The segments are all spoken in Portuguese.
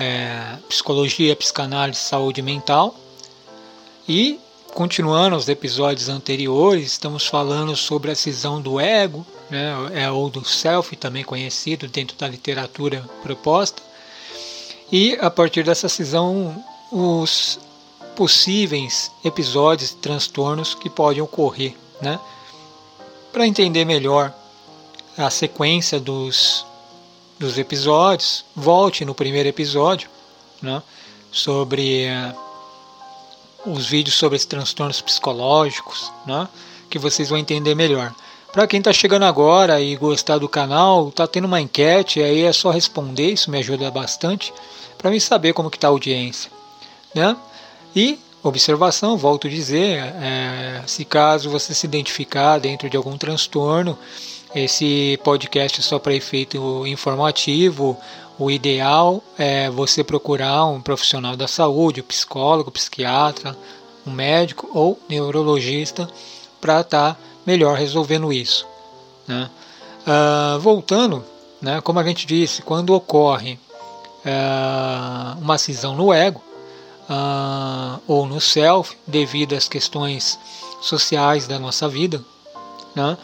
é, psicologia, psicanálise, saúde mental. E continuando os episódios anteriores, estamos falando sobre a cisão do ego, né, é, ou do self, também conhecido dentro da literatura proposta. E a partir dessa cisão, os possíveis episódios, transtornos que podem ocorrer, né? Para entender melhor a sequência dos, dos episódios, volte no primeiro episódio, né? Sobre uh, os vídeos sobre os transtornos psicológicos, né? Que vocês vão entender melhor. Para quem está chegando agora e gostar do canal, está tendo uma enquete, aí é só responder, isso me ajuda bastante, para mim saber como está a audiência. Né? E observação, volto a dizer, é, se caso você se identificar dentro de algum transtorno, esse podcast é só para efeito informativo, o ideal é você procurar um profissional da saúde, um psicólogo, psiquiatra, um médico ou neurologista para estar tá melhor resolvendo isso. Né? Uh, voltando, né, como a gente disse, quando ocorre uh, uma cisão no ego uh, ou no self, devido às questões sociais da nossa vida, né,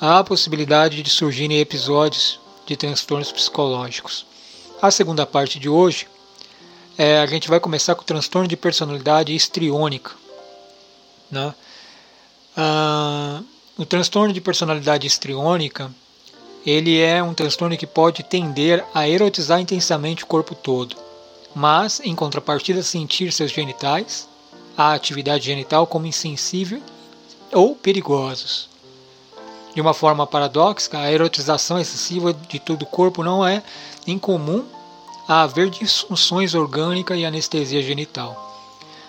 há a possibilidade de surgirem episódios de transtornos psicológicos. A segunda parte de hoje, é, a gente vai começar com o transtorno de personalidade histriônica. Né? Ah, o transtorno de personalidade histriônica, ele é um transtorno que pode tender a erotizar intensamente o corpo todo, mas, em contrapartida, sentir seus genitais, a atividade genital como insensível ou perigosos. De uma forma paradoxa, a erotização excessiva de todo o corpo não é incomum a haver disfunções orgânicas e anestesia genital.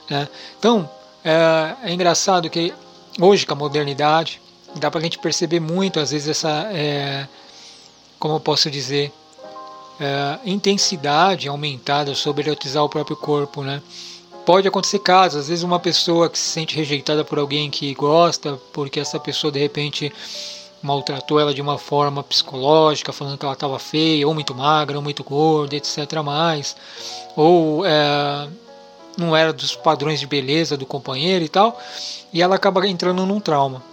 Né? Então, é, é engraçado que hoje, com a modernidade, dá para a gente perceber muito, às vezes, essa, é, como eu posso dizer, é, intensidade aumentada sobre erotizar o próprio corpo, né? Pode acontecer casos, às vezes uma pessoa que se sente rejeitada por alguém que gosta, porque essa pessoa de repente maltratou ela de uma forma psicológica, falando que ela estava feia, ou muito magra, ou muito gorda, etc. Mais, ou é, não era dos padrões de beleza do companheiro e tal, e ela acaba entrando num trauma.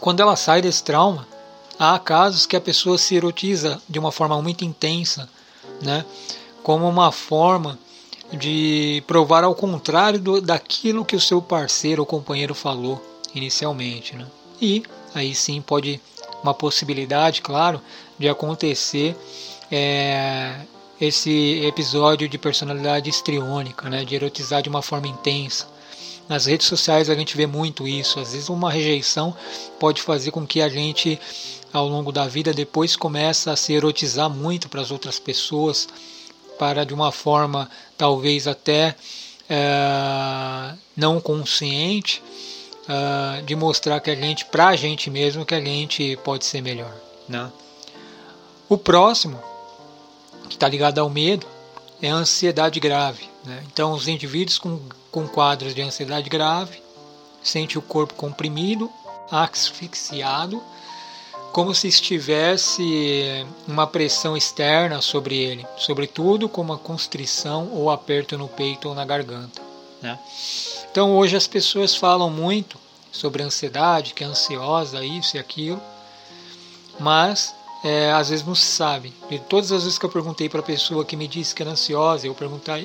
Quando ela sai desse trauma, há casos que a pessoa se erotiza de uma forma muito intensa, né? como uma forma de provar ao contrário do, daquilo que o seu parceiro ou companheiro falou inicialmente. Né? E aí sim pode uma possibilidade, claro, de acontecer é, esse episódio de personalidade histriônica, né? de erotizar de uma forma intensa. Nas redes sociais a gente vê muito isso. Às vezes uma rejeição pode fazer com que a gente, ao longo da vida, depois começa a se erotizar muito para as outras pessoas, para de uma forma talvez até é, não consciente, é, de mostrar que a gente, para a gente mesmo, que a gente pode ser melhor. Né? O próximo, que está ligado ao medo, é a ansiedade grave. Né? Então, os indivíduos com, com quadros de ansiedade grave sentem o corpo comprimido, asfixiado, como se estivesse uma pressão externa sobre ele, sobretudo com uma constrição ou aperto no peito ou na garganta. Né? Então, hoje as pessoas falam muito sobre ansiedade, que é ansiosa, isso e aquilo, mas é, às vezes não se sabe. E todas as vezes que eu perguntei para a pessoa que me disse que era ansiosa, eu, perguntava,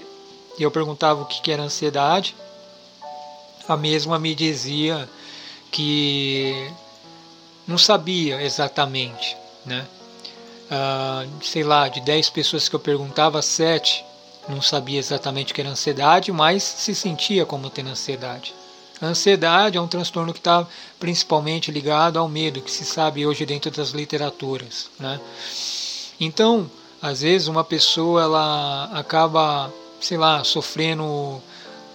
eu perguntava o que era ansiedade, a mesma me dizia que não sabia exatamente, né? Ah, sei lá, de 10 pessoas que eu perguntava, 7 não sabia exatamente o que era ansiedade, mas se sentia como tendo ansiedade. A ansiedade é um transtorno que está principalmente ligado ao medo, que se sabe hoje dentro das literaturas. Né? Então, às vezes uma pessoa ela acaba, sei lá, sofrendo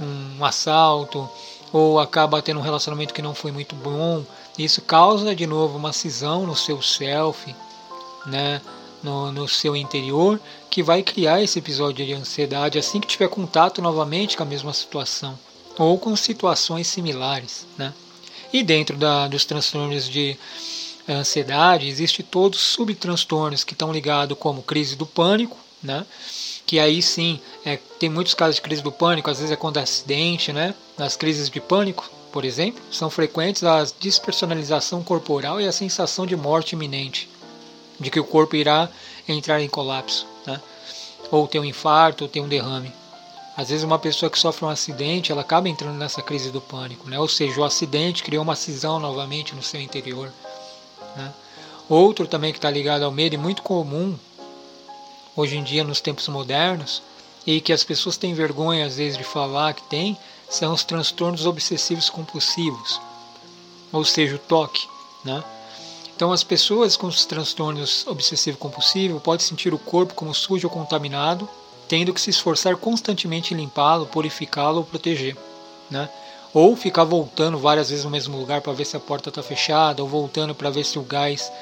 um assalto ou acaba tendo um relacionamento que não foi muito bom. Isso causa de novo uma cisão no seu self, né? No, no, seu interior, que vai criar esse episódio de ansiedade assim que tiver contato novamente com a mesma situação ou com situações similares. Né? E dentro da, dos transtornos de ansiedade, existe todos os subtranstornos que estão ligados como crise do pânico, né? que aí sim é, tem muitos casos de crise do pânico, às vezes é quando é acidente, né? Nas crises de pânico, por exemplo, são frequentes a despersonalização corporal e a sensação de morte iminente, de que o corpo irá entrar em colapso, né? ou ter um infarto, ou ter um derrame. Às vezes uma pessoa que sofre um acidente, ela acaba entrando nessa crise do pânico, né? ou seja, o acidente criou uma cisão novamente no seu interior. Né? Outro também que está ligado ao medo e muito comum hoje em dia nos tempos modernos e que as pessoas têm vergonha às vezes de falar que tem, são os transtornos obsessivos compulsivos, ou seja, o toque, né? Então as pessoas com os transtornos obsessivo compulsivo podem sentir o corpo como sujo ou contaminado, tendo que se esforçar constantemente em limpá-lo, purificá-lo ou proteger, né? Ou ficar voltando várias vezes no mesmo lugar para ver se a porta está fechada, ou voltando para ver se o gás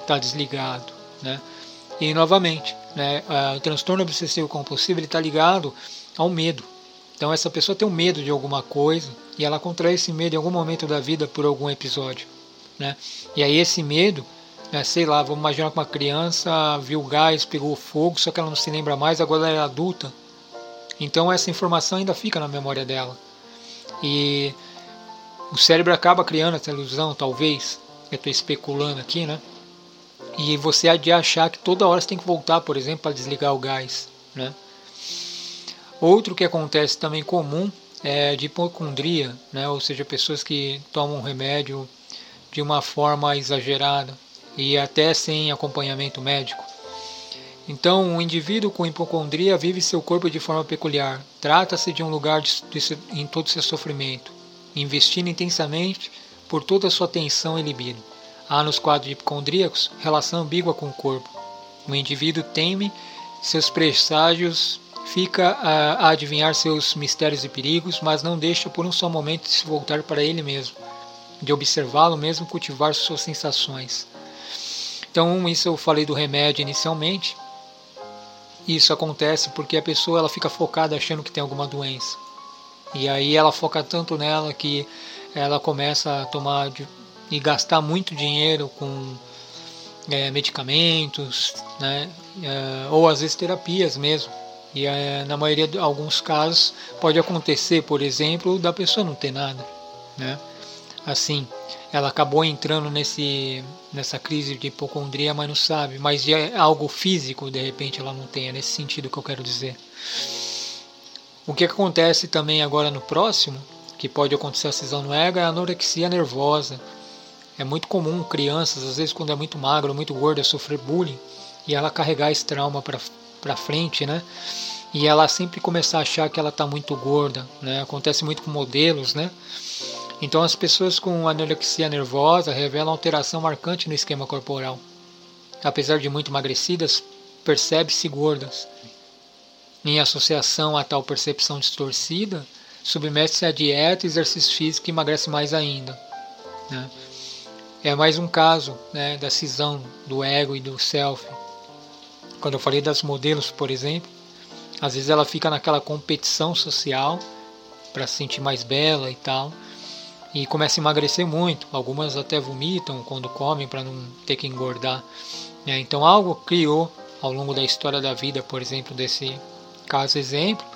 está desligado, né? E novamente, né, o transtorno obsessivo compulsivo está ligado ao medo. Então essa pessoa tem um medo de alguma coisa e ela contrai esse medo em algum momento da vida por algum episódio. Né? E aí esse medo, né, sei lá, vamos imaginar que uma criança viu gás, pegou fogo, só que ela não se lembra mais, agora ela é adulta. Então essa informação ainda fica na memória dela. E o cérebro acaba criando essa ilusão, talvez, eu estou especulando aqui, né? E você há de achar que toda hora você tem que voltar, por exemplo, para desligar o gás. Né? Outro que acontece também comum é de hipocondria, né? ou seja, pessoas que tomam remédio de uma forma exagerada e até sem acompanhamento médico. Então, o indivíduo com hipocondria vive seu corpo de forma peculiar. Trata-se de um lugar de, de, em todo seu sofrimento, investindo intensamente por toda a sua atenção e libido. Há nos quadros hipocondríacos relação ambígua com o corpo. O indivíduo teme seus presságios, fica a, adivinhar seus mistérios e perigos, mas não deixa por um só momento de se voltar para ele mesmo, de observá-lo mesmo cultivar suas sensações. Então, isso eu falei do remédio inicialmente. Isso acontece porque a pessoa ela fica focada achando que tem alguma doença. E aí ela foca tanto nela que ela começa a tomar e gastar muito dinheiro com é, medicamentos, né? É, ou às vezes terapias mesmo. E é, na maioria de alguns casos pode acontecer, por exemplo, da pessoa não ter nada, né? Assim, ela acabou entrando nesse nessa crise de hipocondria, mas não sabe, mas é algo físico, de repente ela não tem, é nesse sentido que eu quero dizer. O que acontece também agora no próximo, que pode acontecer a cisão no ego, é a anorexia nervosa, é muito comum crianças, às vezes quando é muito magro, muito gorda, sofrer bullying e ela carregar esse trauma para frente, né? E ela sempre começar a achar que ela está muito gorda, né? Acontece muito com modelos, né? Então as pessoas com anorexia nervosa revelam alteração marcante no esquema corporal. Apesar de muito emagrecidas, percebe-se gordas. Em associação a tal percepção distorcida, submete-se a dieta e exercício físico e emagrece mais ainda. Né? é mais um caso né, da cisão do ego e do self. Quando eu falei das modelos, por exemplo, às vezes ela fica naquela competição social para se sentir mais bela e tal, e começa a emagrecer muito. Algumas até vomitam quando comem para não ter que engordar. Né? Então algo criou ao longo da história da vida, por exemplo, desse caso exemplo,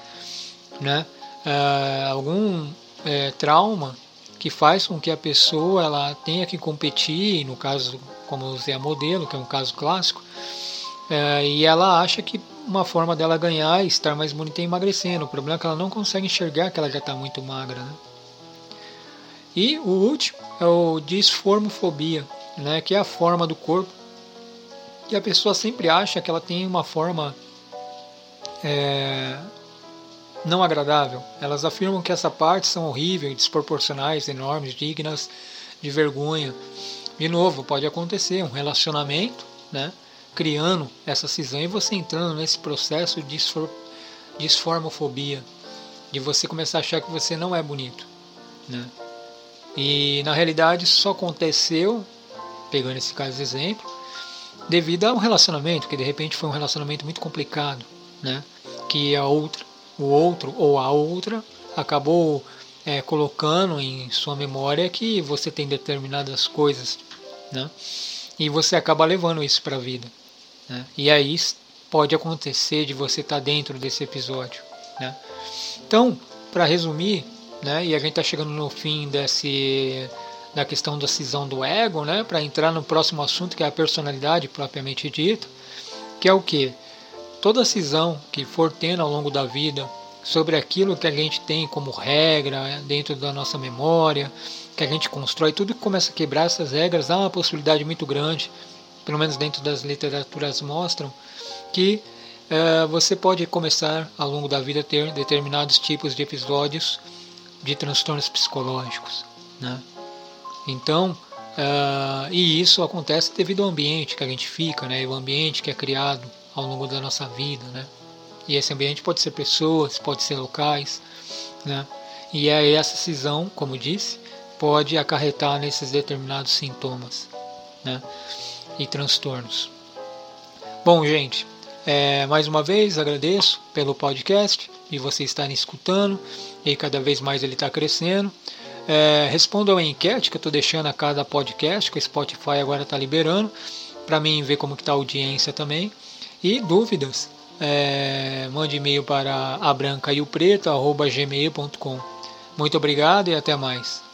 né? Uh, algum é, trauma que faz com que a pessoa ela tenha que competir, no caso, como eu usei a modelo, que é um caso clássico, é, e ela acha que uma forma dela ganhar e estar mais bonita é emagrecendo. O problema é que ela não consegue enxergar que ela já está muito magra. Né? E o último é o disformofobia, né, que é a forma do corpo. E a pessoa sempre acha que ela tem uma forma é, não agradável. Elas afirmam que essa parte são horríveis, desproporcionais, enormes, dignas de vergonha. De novo, pode acontecer um relacionamento, né, criando essa cisão e você entrando nesse processo de disformofobia, de você começar a achar que você não é bonito, né? E na realidade só aconteceu, pegando esse caso de exemplo, devido a um relacionamento que de repente foi um relacionamento muito complicado, né? Que a outra o outro ou a outra acabou é, colocando em sua memória que você tem determinadas coisas, né? E você acaba levando isso para a vida. Né? E aí pode acontecer de você estar tá dentro desse episódio. Né? Então, para resumir, né, e a gente está chegando no fim desse da questão da cisão do ego, né, para entrar no próximo assunto que é a personalidade propriamente dita, que é o que toda cisão que for tendo ao longo da vida sobre aquilo que a gente tem como regra dentro da nossa memória, que a gente constrói, tudo que começa a quebrar essas regras, há uma possibilidade muito grande, pelo menos dentro das literaturas mostram, que é, você pode começar ao longo da vida a ter determinados tipos de episódios de transtornos psicológicos. Né? Então, uh, e isso acontece devido ao ambiente que a gente fica, né? o ambiente que é criado ao longo da nossa vida. Né? E esse ambiente pode ser pessoas, pode ser locais. Né? E é essa cisão, como disse, pode acarretar nesses determinados sintomas né? e transtornos. Bom, gente, é, mais uma vez agradeço pelo podcast e você estarem escutando e cada vez mais ele está crescendo. É, respondam a enquete que eu estou deixando a cada podcast, que o Spotify agora está liberando, para mim ver como está a audiência também. E dúvidas, é, mande e-mail para a branca e o preto, gmail.com. Muito obrigado e até mais.